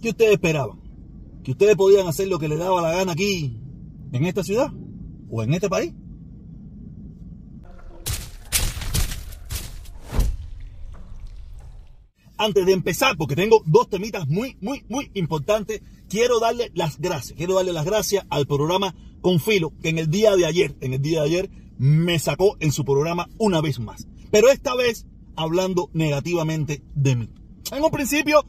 ¿Qué ustedes esperaban? ¿Que ustedes podían hacer lo que les daba la gana aquí, en esta ciudad? ¿O en este país? Antes de empezar, porque tengo dos temitas muy, muy, muy importantes, quiero darle las gracias. Quiero darle las gracias al programa Confilo, que en el día de ayer, en el día de ayer, me sacó en su programa una vez más. Pero esta vez hablando negativamente de mí. En un principio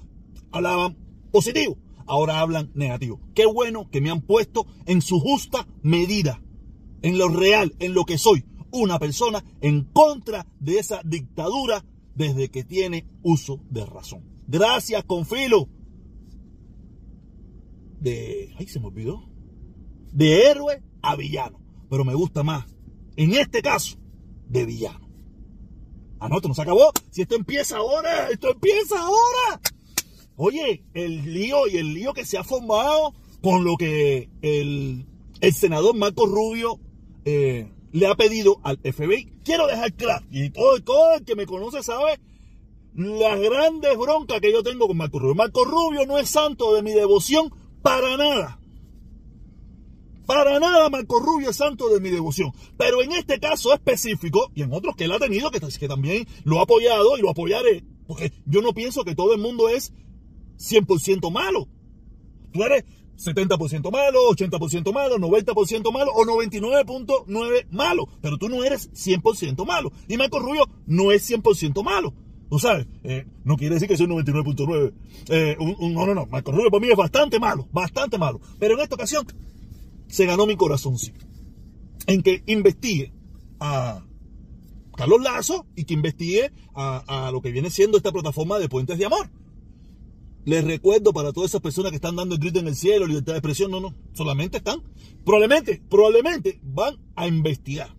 hablaban positivo, ahora hablan negativo. Qué bueno que me han puesto en su justa medida, en lo real, en lo que soy, una persona en contra de esa dictadura desde que tiene uso de razón. Gracias, Confilo. De. Ay, se me olvidó. De héroe a villano. Pero me gusta más, en este caso, de villano. Ah, no, esto no se acabó. Si esto empieza ahora, esto empieza ahora. Oye, el lío y el lío que se ha formado con lo que el, senador Marco Rubio eh, le ha pedido al FBI. Quiero dejar claro, y todo, todo el que me conoce sabe las grandes broncas que yo tengo con Marco Rubio. Marco Rubio no es santo de mi devoción para nada. Para nada Marco Rubio es santo de mi devoción. Pero en este caso específico, y en otros que él ha tenido, que, que también lo ha apoyado y lo apoyaré, porque yo no pienso que todo el mundo es 100% malo. Tú eres 70% malo, 80% malo, 90% malo o 99.9 malo. Pero tú no eres 100% malo. Y Marco Rubio no es 100% malo. Tú sabes, eh, no quiere decir que soy 99.9. Eh, no, no, no. Marco Rubio para mí es bastante malo, bastante malo. Pero en esta ocasión se ganó mi corazón, sí. En que investigue a Carlos Lazo y que investigue a, a lo que viene siendo esta plataforma de Puentes de Amor. Les recuerdo para todas esas personas que están dando el grito en el cielo, libertad de expresión, no, no, solamente están, probablemente, probablemente van a investigar.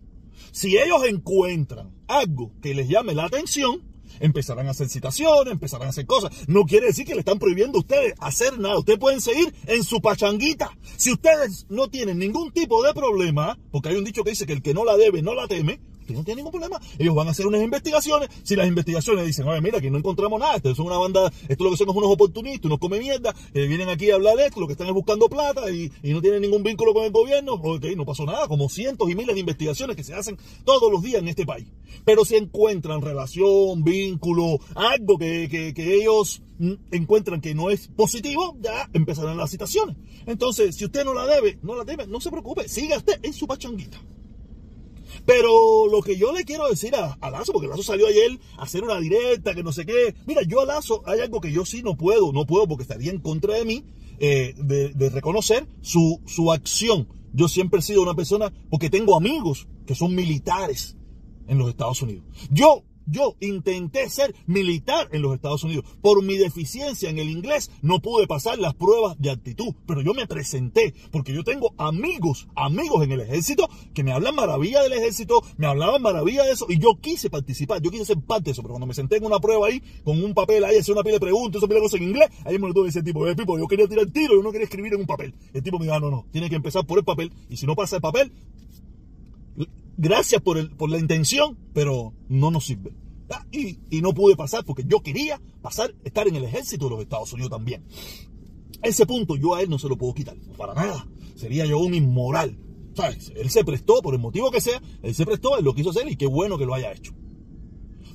Si ellos encuentran algo que les llame la atención, empezarán a hacer citaciones, empezarán a hacer cosas. No quiere decir que le están prohibiendo a ustedes hacer nada. Ustedes pueden seguir en su pachanguita. Si ustedes no tienen ningún tipo de problema, porque hay un dicho que dice que el que no la debe no la teme, No tiene ningún problema. Ellos van a hacer unas investigaciones. Si las investigaciones dicen, oye, mira, aquí no encontramos nada, esto es una banda, esto lo que son unos oportunistas, unos come mierda, que vienen aquí a hablar de esto, lo que están es buscando plata y, no tienen ningún vínculo con el gobierno, ok, no pasó nada, como cientos y miles de investigaciones que se hacen todos los días en este país. Pero si encuentran relación, vínculo, algo que, que ellos encuentran que no es positivo, ya empezarán las citaciones. Entonces, si usted no la debe, no la debe, no se preocupe, siga usted en su pachanguita. Pero lo que yo le quiero decir a, Lazo, porque Lazo salió ayer a hacer una directa, que no sé qué. Mira, yo a Lazo hay algo que yo sí no puedo, no puedo porque estaría en contra de mí, eh, de, reconocer su, su acción. Yo siempre he sido una persona, porque tengo amigos que son militares en los Estados Unidos. Yo yo intenté ser militar en los Estados Unidos. Por mi deficiencia en el inglés no pude pasar las pruebas de actitud, pero yo me presenté porque yo tengo amigos, amigos en el ejército que me hablan maravilla del ejército, me hablaban maravilla de eso y yo quise participar, yo quise ser parte de eso, pero cuando me senté en una prueba ahí con un papel ahí, hacer una pila de preguntas, eso pila de cosas en inglés, ahí me lo tuve ese tipo, de tipo, yo quería tirar tiro, yo no quería escribir en un papel. El tipo me dijo, ah, no, no, tiene que empezar por el papel y si no pasa el papel, gracias por, el, por la intención, pero no nos sirve. Ah, y, y, no pude pasar porque yo quería pasar, estar en el ejército de los Estados Unidos también. Ese punto yo a él no se lo puedo quitar, para nada. Sería yo un inmoral. ¿Sabes? Él se prestó, por el motivo que sea, él se prestó, él lo quiso hacer y qué bueno que lo haya hecho.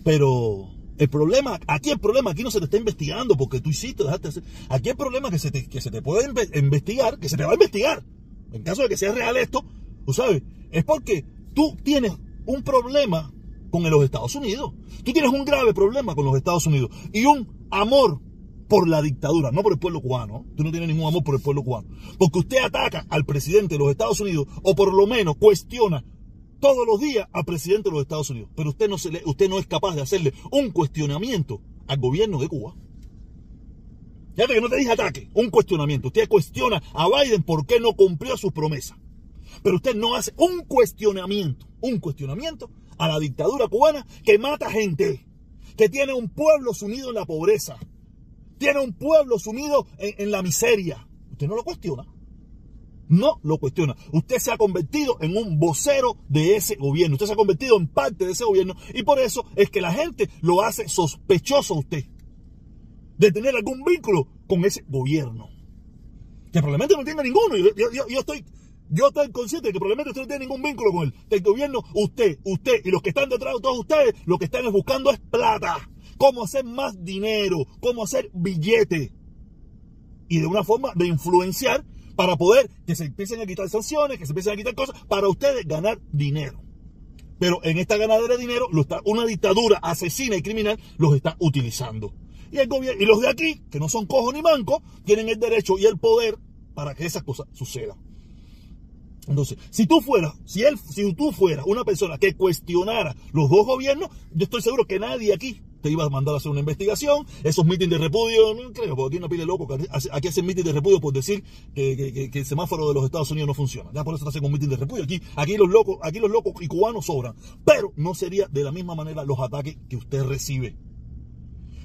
Pero el problema, aquí el problema, aquí no se te está investigando porque tú hiciste, dejaste hacer. Aquí el problema que se te, que se te puede investigar, que se te va a investigar, en caso de que sea real esto, tú sabes, es porque tú tienes un problema con los Estados Unidos. Tú tienes un grave problema con los Estados Unidos y un amor por la dictadura, no por el pueblo cubano. Tú no tienes ningún amor por el pueblo cubano. Porque usted ataca al presidente de los Estados Unidos o por lo menos cuestiona todos los días al presidente de los Estados Unidos. Pero usted no, se le, usted no es capaz de hacerle un cuestionamiento al gobierno de Cuba. Fíjate que no te dije ataque, un cuestionamiento. Usted cuestiona a Biden por qué no cumplió sus promesas. Pero usted no hace un cuestionamiento, un cuestionamiento a la dictadura cubana que mata gente, que tiene un pueblo sumido en la pobreza, tiene un pueblo sumido en, la miseria. Usted no lo cuestiona. No lo cuestiona. Usted se ha convertido en un vocero de ese gobierno. Usted se ha convertido en parte de ese gobierno. Y por eso es que la gente lo hace sospechoso a usted. de tener algún vínculo con ese gobierno. Que probablemente no tenga ninguno. Yo, yo, estoy, yo estoy consciente de que probablemente usted no tiene ningún vínculo con él. El gobierno, usted, usted y los que están detrás de todos ustedes, lo que están buscando es plata. Cómo hacer más dinero, cómo hacer billete. Y de una forma de influenciar para poder que se empiecen a quitar sanciones, que se empiecen a quitar cosas, para ustedes ganar dinero. Pero en esta ganadera de dinero, lo está, una dictadura asesina y criminal los está utilizando. Y, el gobierno, y los de aquí, que no son cojos ni mancos, tienen el derecho y el poder para que esas cosas sucedan. Entonces, si tú fueras, si él, si tú fueras una persona que cuestionara los dos gobiernos, yo estoy seguro que nadie aquí te iba a mandar a hacer una investigación, esos mítines de repudio, no creo, porque aquí una pile loco, aquí hacen mítines de repudio por decir que, el semáforo de los Estados Unidos no funciona. Ya por eso hacen un mitin de repudio. Aquí, aquí los locos, aquí los locos y cubanos sobran. Pero no sería de la misma manera los ataques que usted recibe.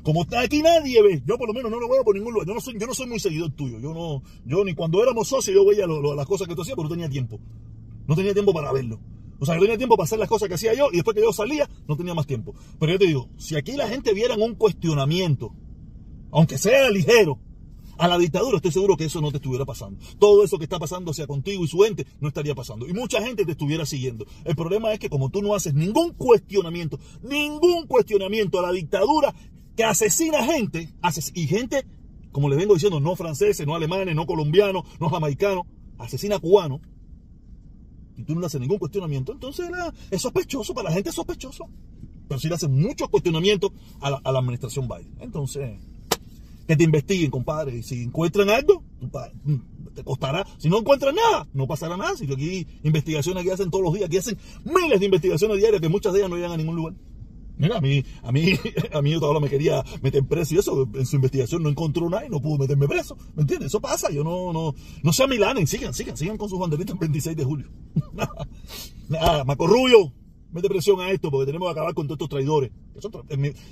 Como está aquí nadie ve, yo por lo menos no lo veo por ningún lugar. Yo no soy, yo no soy muy seguidor tuyo. Yo no, yo ni cuando éramos socios yo veía las cosas que tú hacías, pero no tenía tiempo. No tenía tiempo para verlo. O sea, yo tenía tiempo para hacer las cosas que hacía yo y después que yo salía no tenía más tiempo. Pero yo te digo, si aquí la gente viera un cuestionamiento, aunque sea ligero, a la dictadura, estoy seguro que eso no te estuviera pasando. Todo eso que está pasando hacia contigo y su gente no estaría pasando. Y mucha gente te estuviera siguiendo. El problema es que como tú no haces ningún cuestionamiento, ningún cuestionamiento a la dictadura, que asesina gente, y gente, como les vengo diciendo, no franceses, no alemanes, no colombianos, no jamaicanos, asesina cubanos, y tú no le haces ningún cuestionamiento, entonces es sospechoso, para la gente es sospechoso. Pero si le hacen muchos cuestionamientos a la, administración Biden. Entonces, que te investiguen, compadre. Y si encuentran algo, te costará. Si no encuentran nada, no pasará nada. Si aquí investigaciones que hacen todos los días, aquí hacen miles de investigaciones diarias que muchas de ellas no llegan a ningún lugar. Mira, a mí, a mí, a mí todavía me quería meter preso y eso, en su investigación no encontró nada y no pudo meterme preso. ¿Me entiendes? Eso pasa, yo no, no, no se amilanen, sigan, sigan, sigan con sus banderitas el 26 de julio. nada, Macorrullo, mete presión a esto porque tenemos que acabar con todos estos traidores.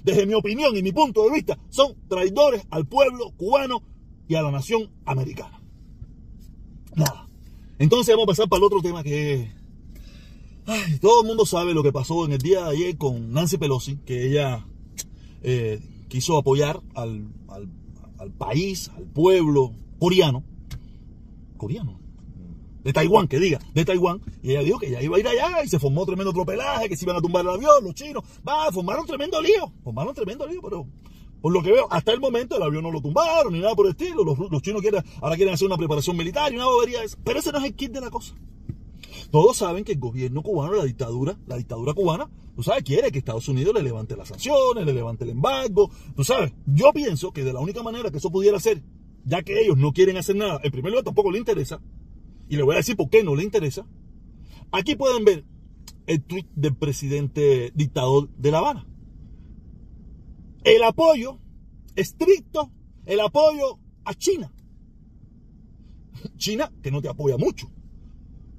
desde mi opinión y mi punto de vista, son traidores al pueblo cubano y a la nación americana. Nada. Entonces vamos a pasar para el otro tema que es todo el mundo sabe lo que pasó en el día de ayer con Nancy Pelosi, que ella eh, quiso apoyar al, país, al pueblo coreano, coreano, de Taiwán, que diga, de Taiwán, y ella dijo que ella iba a ir allá y se formó tremendo tropelaje, que se iban a tumbar el avión, los chinos, va, formaron tremendo lío, formaron tremendo lío, pero por lo que veo, hasta el momento el avión no lo tumbaron ni nada por el estilo, los, chinos quieren, ahora quieren hacer una preparación militar y una bobería, pero ese no es el kit de la cosa. Todos saben que el gobierno cubano, la dictadura, la dictadura cubana, tú sabes, quiere que Estados Unidos le levante las sanciones, le levante el embargo. Tú sabes, yo pienso que de la única manera que eso pudiera ser, ya que ellos no quieren hacer nada, en primer lugar tampoco le interesa, y le voy a decir por qué no le interesa. Aquí pueden ver el tweet del presidente dictador de La Habana. El apoyo estricto, el apoyo a China. China que no te apoya mucho,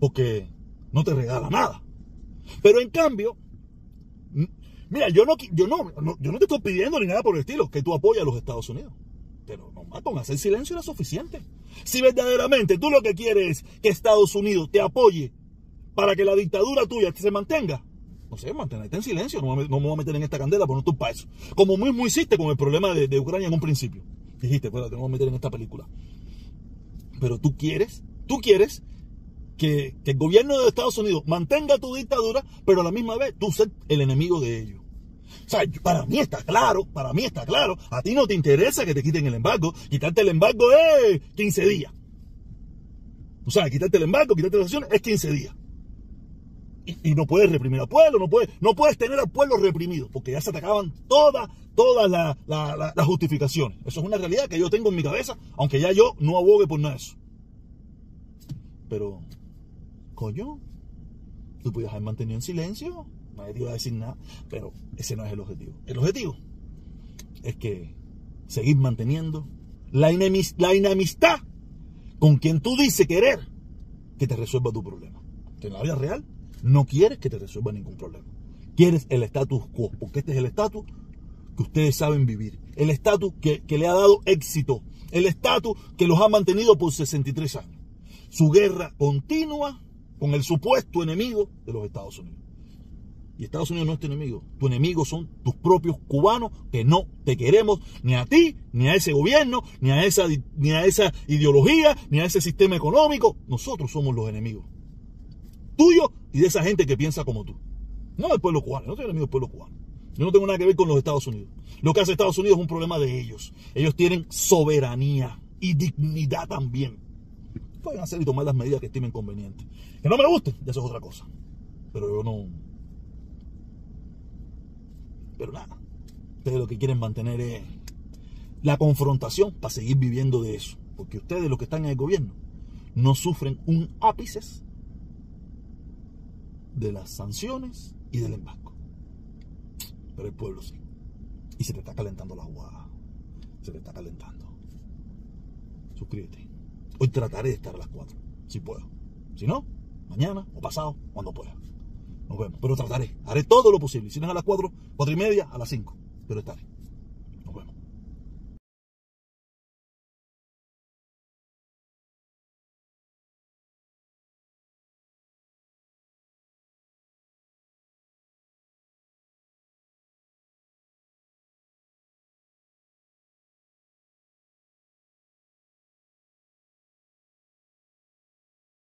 porque no te regala nada. Pero en cambio, mira, yo no, yo no, yo no te estoy pidiendo ni nada por el estilo que tú apoyes a los Estados Unidos. Pero nomás con hacer silencio era suficiente. Si verdaderamente tú lo que quieres es que Estados Unidos te apoye para que la dictadura tuya se mantenga, no sé, mantenerte en silencio, no me, no me voy a meter en esta candela, por no tu paso. Como mismo hiciste con el problema de, Ucrania en un principio. Dijiste, pues te vamos a meter en esta película. Pero tú quieres, tú quieres que, el gobierno de Estados Unidos mantenga tu dictadura, pero a la misma vez tú ser el enemigo de ellos. O sea, para mí está claro, para mí está claro, a ti no te interesa que te quiten el embargo, quitarte el embargo es 15 días. O sea, quitarte el embargo, quitarte las acciones es 15 días. Y, no puedes reprimir al pueblo, no puedes, no puedes tener al pueblo reprimido, porque ya se te acaban todas, todas las justificaciones. Eso es una realidad que yo tengo en mi cabeza, aunque ya yo no abogue por nada de eso. Pero coño, tú puedes haber mantenido en silencio, nadie te iba a decir nada, pero ese no es el objetivo. El objetivo es que seguir manteniendo la, la enemistad con quien tú dices querer que te resuelva tu problema. Que en la vida real no quieres que te resuelva ningún problema. Quieres el status quo, porque este es el estatus que ustedes saben vivir. El estatus que, que le ha dado éxito. El estatus que los ha mantenido por 63 años. Su guerra continua con el supuesto enemigo de los Estados Unidos. Y Estados Unidos no es tu enemigo. Tu enemigo son tus propios cubanos que no te queremos ni a ti, ni a ese gobierno, ni a esa, ni a esa ideología, ni a ese sistema económico. Nosotros somos los enemigos. Tuyos y de esa gente que piensa como tú. No del pueblo cubano. No soy enemigo del pueblo cubano. Yo no tengo nada que ver con los Estados Unidos. Lo que hace Estados Unidos es un problema de ellos. Ellos tienen soberanía y dignidad también. Pueden hacer y tomar las medidas que estimen convenientes. Que no me gusten, eso es otra cosa. Pero yo no. Pero nada. Ustedes lo que quieren mantener es la confrontación para seguir viviendo de eso. Porque ustedes, los que están en el gobierno, no sufren un ápice de las sanciones y del embargo. Pero el pueblo sí. Y se te está calentando la jugada. Se te está calentando. Suscríbete. Hoy trataré de estar a las 4, si puedo. Si no, mañana o pasado, cuando pueda. Nos vemos. Pero trataré. Haré todo lo posible. Si no es a las 4, 4 y media, a las 5. Pero estaré.